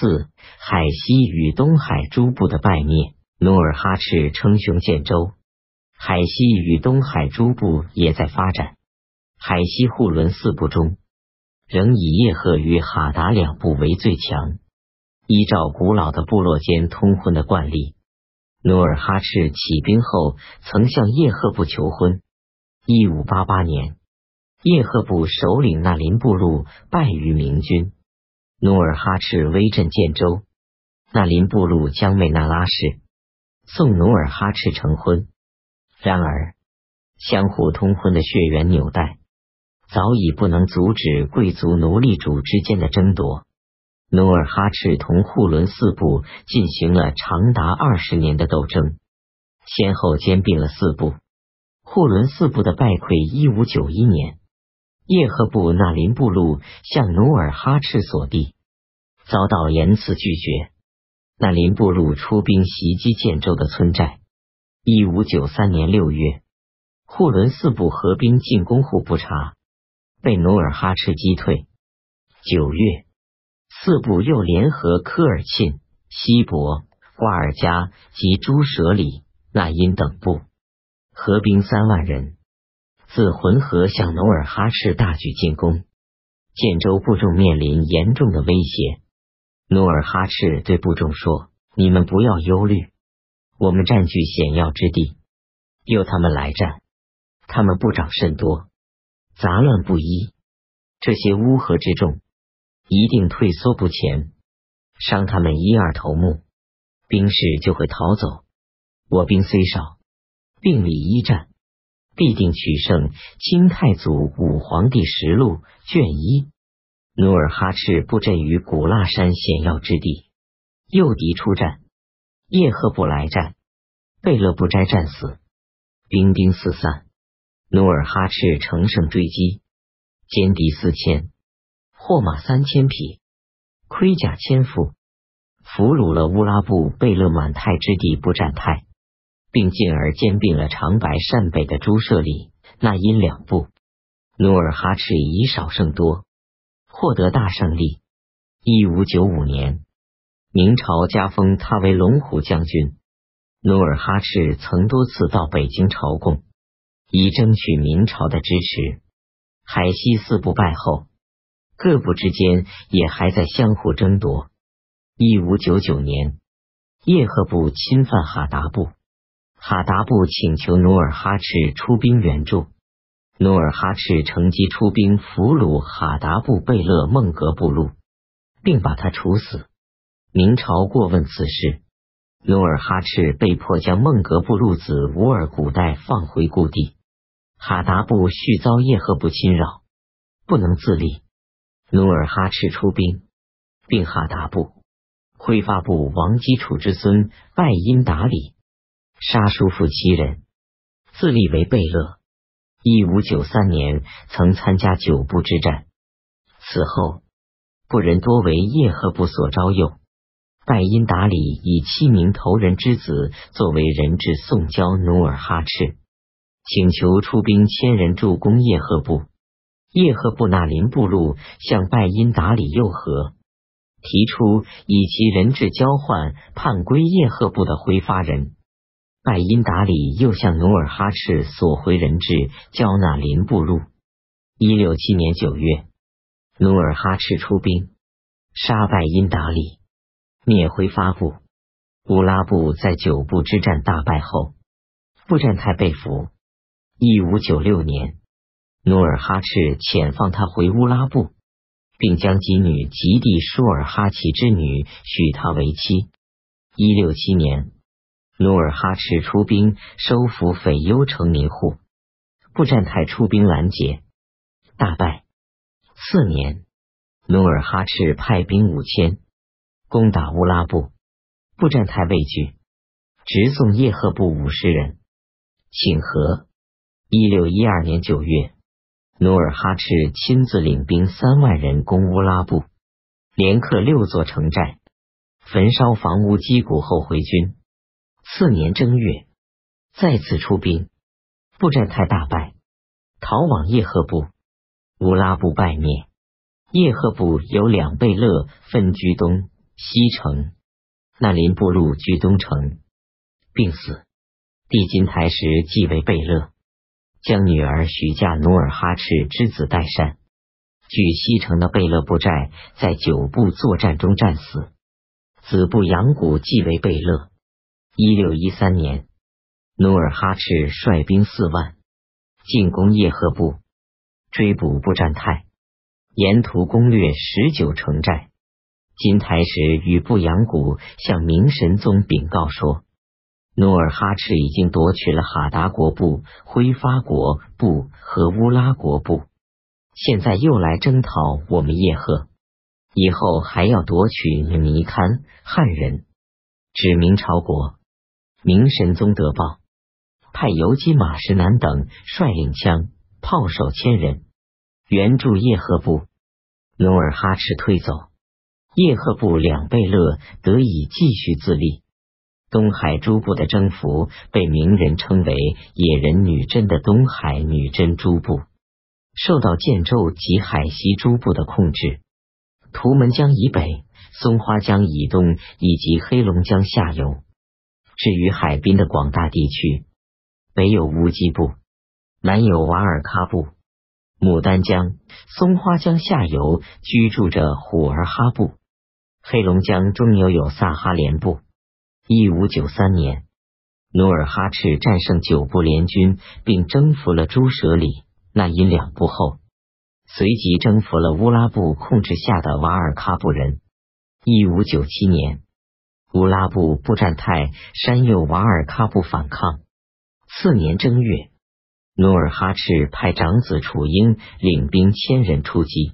四、海西与东海诸部的败灭，努尔哈赤称雄建州。海西与东海诸部也在发展。海西护伦四部中，仍以叶赫与哈达两部为最强。依照古老的部落间通婚的惯例，努尔哈赤起兵后曾向叶赫部求婚。一五八八年，叶赫部首领那林部落败于明军，努尔哈赤威震建州，那林部落将为那拉氏送努尔哈赤成婚。然而，相互通婚的血缘纽带早已不能阻止贵族奴隶主之间的争夺。努尔哈赤同护伦四部进行了长达二十年的斗争，先后兼并了四部。护伦四部的败溃，一五九一年，叶赫部那林部落向努尔哈赤所地，遭到严词拒绝。那林部落出兵袭击建州的村寨。一五九三年六月，护伦四部合兵进攻户部察，被努尔哈赤击退。九月，四部又联合科尔沁、西伯、瓜尔佳及朱舍里、那因等部，合兵三万人，自浑河向努尔哈赤大举进攻。建州部众面临严重的威胁。努尔哈赤对部众说：“你们不要忧虑。”我们占据险要之地，由他们来战。他们部长甚多，杂乱不一。这些乌合之众一定退缩不前，伤他们一二头目，兵士就会逃走。我兵虽少，并力一战，必定取胜。清太祖武皇帝实录卷一。努尔哈赤布阵于古腊山险要之地，诱敌出战。叶赫部来战，贝勒不斋战死，兵丁四散。努尔哈赤乘胜追击，歼敌四千，获马三千匹，盔甲千副，俘虏了乌拉部贝勒满泰之地不战泰，并进而兼并了长白善北的朱舍里、那因两部。努尔哈赤以少胜多，获得大胜利。一五九五年。明朝加封他为龙虎将军。努尔哈赤曾多次到北京朝贡，以争取明朝的支持。海西四部败后，各部之间也还在相互争夺。一五九九年，叶赫部侵犯哈达部，哈达部请求努尔哈赤出兵援助。努尔哈赤乘机出兵俘虏哈达部贝勒孟格部落，并把他处死。明朝过问此事，努尔哈赤被迫将孟格部路子乌尔古代放回故地。哈达部续遭叶赫部侵扰，不能自立。努尔哈赤出兵，并哈达部挥发部王基楚之孙拜因达里，杀叔父七人，自立为贝勒。一五九三年，曾参加九部之战。此后，部人多为叶赫部所招诱。拜因达里以七名头人之子作为人质送交努尔哈赤，请求出兵千人助攻叶赫部。叶赫部那林部落向拜因达里右和，提出以其人质交换叛归叶赫部的挥发人。拜因达里又向努尔哈赤索回人质，交纳林部落。一六七年九月，努尔哈赤出兵杀拜因达里。灭回发部，乌拉部在九部之战大败后，布占泰被俘。一五九六年，努尔哈赤遣放他回乌拉部，并将吉女吉地舒尔哈齐之女许他为妻。一六七年，努尔哈赤出兵收复斐优城民户，布占泰出兵拦截，大败。次年，努尔哈赤派兵五千。攻打乌拉部，布占泰畏惧，直送叶赫部五十人请和。一六一二年九月，努尔哈赤亲自领兵三万人攻乌拉部，连克六座城寨，焚烧房屋击鼓后回军。次年正月，再次出兵，布占泰大败，逃往叶赫部，乌拉部败灭。叶赫部有两贝勒分居东。西城。那林部落居东城，病死。帝金台时继位贝勒，将女儿许嫁努尔哈赤之子代善。据西城的贝勒部寨在九部作战中战死，子部杨谷继为贝勒。一六一三年，努尔哈赤率兵四万进攻叶赫部，追捕布占泰，沿途攻略十九城寨。金台时与布阳谷向明神宗禀告说，努尔哈赤已经夺取了哈达国部、挥发国部和乌拉国部，现在又来征讨我们叶赫，以后还要夺取尼堪汉人，指明朝国。明神宗得报，派游击马石南等率领枪炮手千人援助叶赫部，努尔哈赤退走。叶赫部两贝勒得以继续自立。东海诸部的征服被名人称为“野人女真”的东海女真诸部，受到建州及海西诸部的控制。图门江以北、松花江以东以及黑龙江下游，至于海滨的广大地区，北有乌鸡部，南有瓦尔喀部。牡丹江、松花江下游居住着虎儿哈部。黑龙江中游有萨哈连部。一五九三年，努尔哈赤战胜九部联军，并征服了朱舍里、那因两部后，随即征服了乌拉部控制下的瓦尔喀部人。一五九七年，乌拉部布占泰山右瓦尔喀部反抗。次年正月，努尔哈赤派长子楚英领兵千人出击，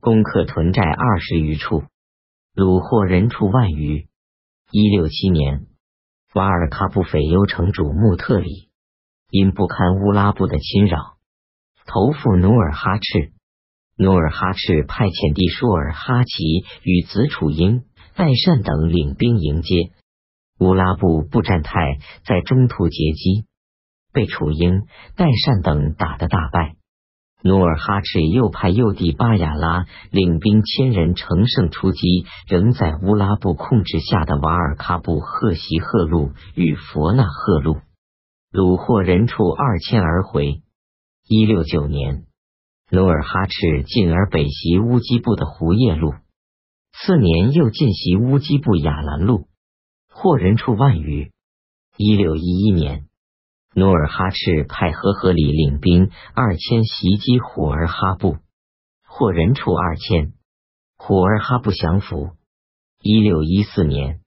攻克屯寨二十余处。虏获人畜万余。一六七年，瓦尔喀布斐优城主穆特里因不堪乌拉部的侵扰，投附努尔哈赤。努尔哈赤派遣弟舒尔哈齐与子楚英、代善等领兵迎接。乌拉部布占泰在中途截击，被楚英、代善等打得大败。努尔哈赤又派幼弟巴雅拉领兵千人乘胜出击，仍在乌拉部控制下的瓦尔喀布赫席赫路与佛纳赫路，虏获人畜二千而回。一六九年，努尔哈赤进而北袭乌基部的胡叶路，次年又进袭乌基部雅兰路，获人畜万余。一六一一年。努尔哈赤派和合里领兵二千袭击虎儿哈部，获人畜二千，虎儿哈部降服。一六一四年，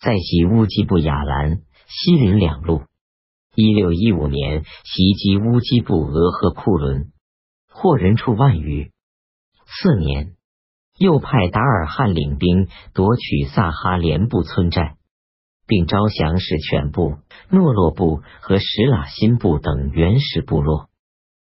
再袭乌基部雅兰、西林两路。一六一五年，袭击乌基部俄和库伦，获人畜万余。次年，又派达尔汗领兵夺取萨哈连部村寨。并招降使犬部、诺洛部和什喇辛部等原始部落。